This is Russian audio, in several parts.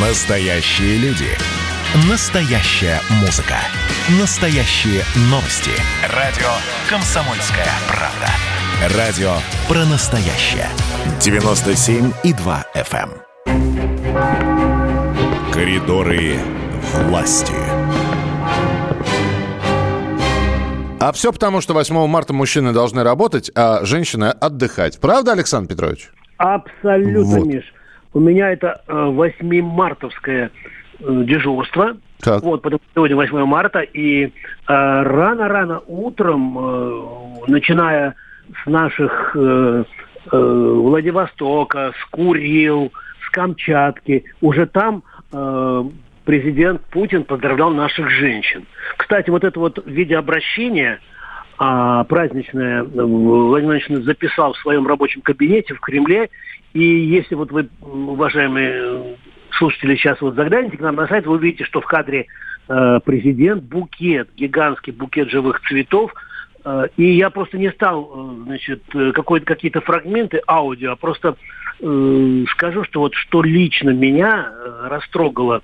Настоящие люди. Настоящая музыка. Настоящие новости. Радио «Комсомольская правда». Радио про настоящее. 97,2 FM. эм. Коридоры власти. А все потому, что 8 марта мужчины должны работать, а женщины отдыхать. Правда, Александр Петрович? Абсолютно, Вот. Миш. У меня это э, 8-мартовское э, дежурство. Так. Вот, потому что сегодня 8 марта, и э, рано-рано утром, начиная с наших Владивостока, с Курил, с Камчатки, уже там президент Путин поздравлял наших женщин. Кстати, вот это вот видеообращение а, праздничное э, Владимир Владимирович записал в своем рабочем кабинете в Кремле. И если вот вы, уважаемые э, слушатели, сейчас вот загляните к нам на сайт, вы увидите, что в кадре э, президент, букет, гигантский букет живых цветов. Э, и я просто не стал, э, значит, какие-то фрагменты аудио, а просто э, скажу, что вот что лично меня растрогало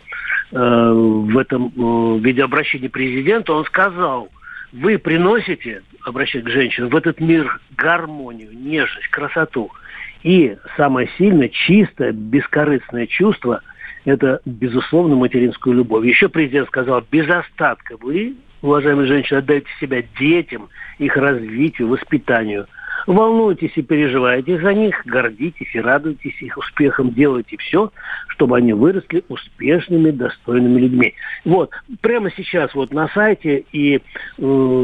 э, в этом э, видеообращении президента, он сказал, вы приносите, обращаясь к женщинам, в этот мир гармонию, нежность, красоту. И самое сильное, чистое, бескорыстное чувство – это, безусловно, материнскую любовь. Еще президент сказал, без остатка вы, уважаемые женщины, отдаете себя детям, их развитию, воспитанию. Волнуйтесь и переживайте за них, гордитесь и радуйтесь их успехом, делайте все, чтобы они выросли успешными, достойными людьми. Вот, прямо сейчас вот на сайте, и э,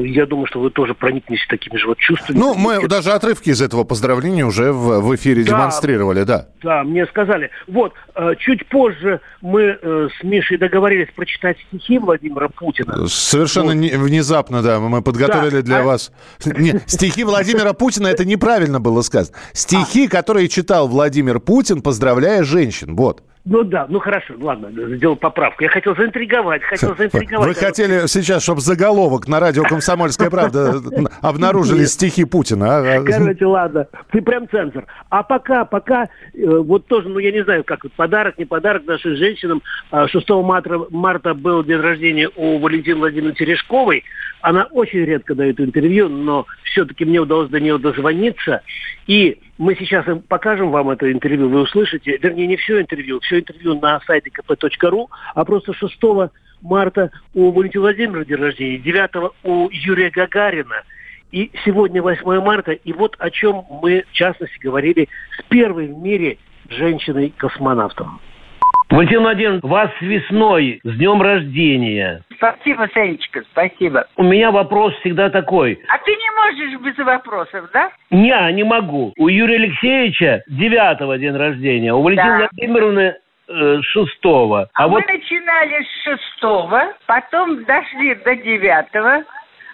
я думаю, что вы тоже проникнетесь такими же вот чувствами. Ну, мы даже отрывки из этого поздравления уже в, в эфире Да. демонстрировали, да. Да, мне сказали. Вот, э, чуть позже мы э, с Мишей договорились прочитать стихи Владимира Путина. Совершенно Вот. не- внезапно, да, мы подготовили Да, для а- вас. Не, стихи Владимира Путина, это неправильно было сказано. Стихи, которые читал Владимир Путин, поздравляя женщин. Вот. Ну да, ну хорошо, ладно, сделал поправку. Я хотел заинтриговать, хотел заинтриговать. Вы хотели сейчас, чтобы заголовок на радио «Комсомольская правда» обнаружили стихи Путина. а? А- Короче, ладно, ты прям цензор. А пока, пока, э, вот тоже, ну я не знаю, как вот подарок, не подарок нашим женщинам. А, 6 марта, марта был день рождения у Валентины Владимировны Терешковой. Она очень редко дает интервью, но все-таки мне удалось до нее дозвониться. И мы сейчас покажем вам это интервью, вы услышите. Вернее, не все интервью, все интервью на сайте kp.ru, а просто 6 марта у Валентины Владимировны день рождения, 9 у Юрия Гагарина. И сегодня 8 марта, и вот о чем мы, в частности, говорили с первой в мире женщиной-космонавтом. Валентин Владимирович, вас с весной, с днем рождения. Спасибо, Санечка, спасибо. У меня вопрос всегда такой. А ты не можешь без вопросов, да? Не, не могу. У Юрия Алексеевича 9 день рождения, у Валентины Да. Владимировны э, 6 А, А, вот мы начинали с шестого, потом дошли до девятого,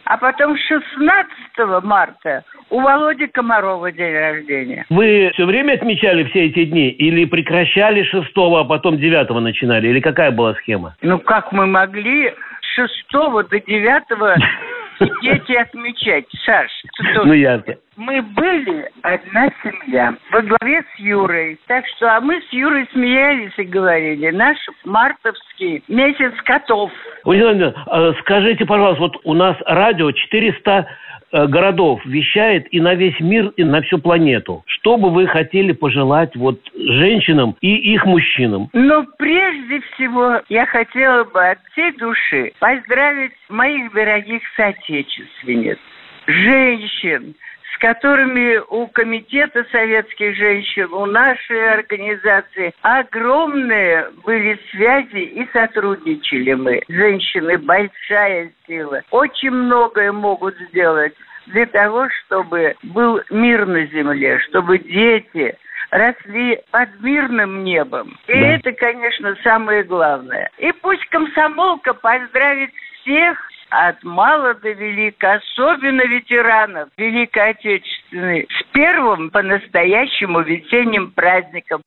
а потом 16 марта у Володи Комарова день рождения. Вы все время отмечали все эти дни? Или прекращали 6 а потом 9 начинали? Или какая была схема? Ну, как мы могли 6 до 9 дети отмечать. Саш, что ну, ясно. мы были одна семья во главе с Юрой. Так что, а мы с Юрой смеялись и говорили, наш мартовский месяц котов. Елена, а скажите, пожалуйста, вот у нас радио 400 городов вещает и на весь мир, и на всю планету. Что бы вы хотели пожелать вот женщинам и их мужчинам? Но прежде всего я хотела бы от всей души поздравить моих дорогих соотечественниц, женщин, с которыми у Комитета советских женщин, у нашей организации огромные были связи и сотрудничали мы. Женщины большая сила. Очень многое могут сделать для того, чтобы был мир на земле, чтобы дети росли под мирным небом. И Да. это, конечно, самое главное. И пусть комсомолка поздравит всех от мала до велика, особенно ветеранов Великой Отечественной, с первым по-настоящему весенним праздником.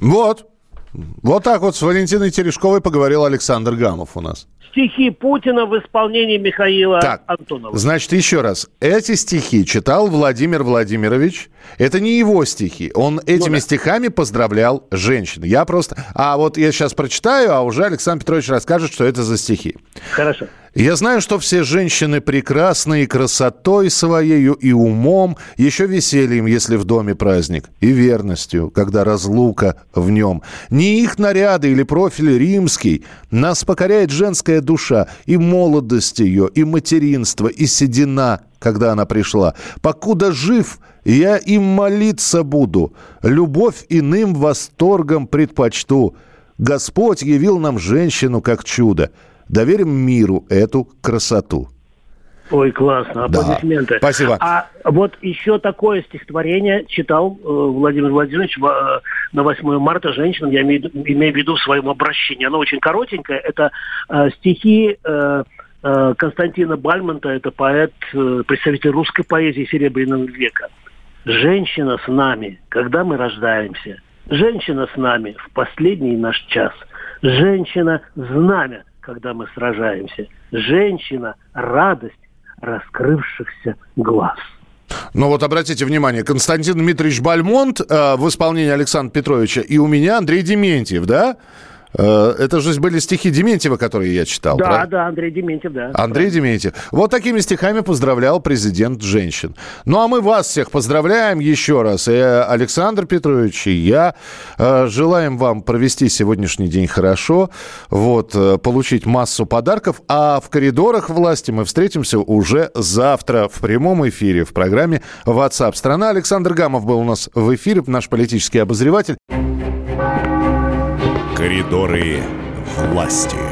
Вот. Вот так вот с Валентиной Терешковой поговорил Александр Гамов у нас. Стихи Путина в исполнении Михаила так, Антонова. Значит, еще раз. Эти стихи читал Владимир Владимирович. Это не его стихи. Он этими ну, да. стихами поздравлял женщин. Я просто... А вот я сейчас прочитаю, а уже Александр Петрович расскажет, что это за стихи. Хорошо. Я знаю, что все женщины прекрасны и красотой своею, и умом, еще весельем, если в доме праздник, и верностью, когда разлука в нем. Не их наряды или профиль римский, нас покоряет женская душа, и молодость ее, и материнство, и седина, когда она пришла. Покуда жив, я им молиться буду, любовь иным восторгом предпочту. Господь явил нам женщину как чудо. Доверим миру эту красоту. Ой, классно, аплодисменты. Да, спасибо. А вот еще такое стихотворение читал э, Владимир Владимирович в, э, на 8 марта женщинам, я имею, имею в виду в своем обращении. Оно очень коротенькое. Это э, стихи э, э, Константина Бальмонта, это поэт, э, представитель русской поэзии Серебряного века. «Женщина с нами, когда мы рождаемся. Женщина с нами в последний наш час. Женщина – знамя, когда мы сражаемся. Женщина – радость раскрывшихся глаз. Ну вот обратите внимание, Константин Дмитриевич Бальмонт э, в исполнении Александра Петровича и у меня Андрей Дементьев, да? Э, это же были стихи Дементьева, которые я читал. Да, правда? да, Андрей Дементьев, да. Андрей Дементьев. Вот такими стихами поздравлял президент женщин. Ну а мы вас всех поздравляем еще раз. И Александр Петрович, и я э, желаем вам провести сегодняшний день хорошо, вот, э, получить массу подарков. А в коридорах власти мы встретимся уже завтра в прямом эфире в программе WhatsApp. Страна Александр Гамов был у нас в эфире, наш политический обозреватель. Коридоры власти.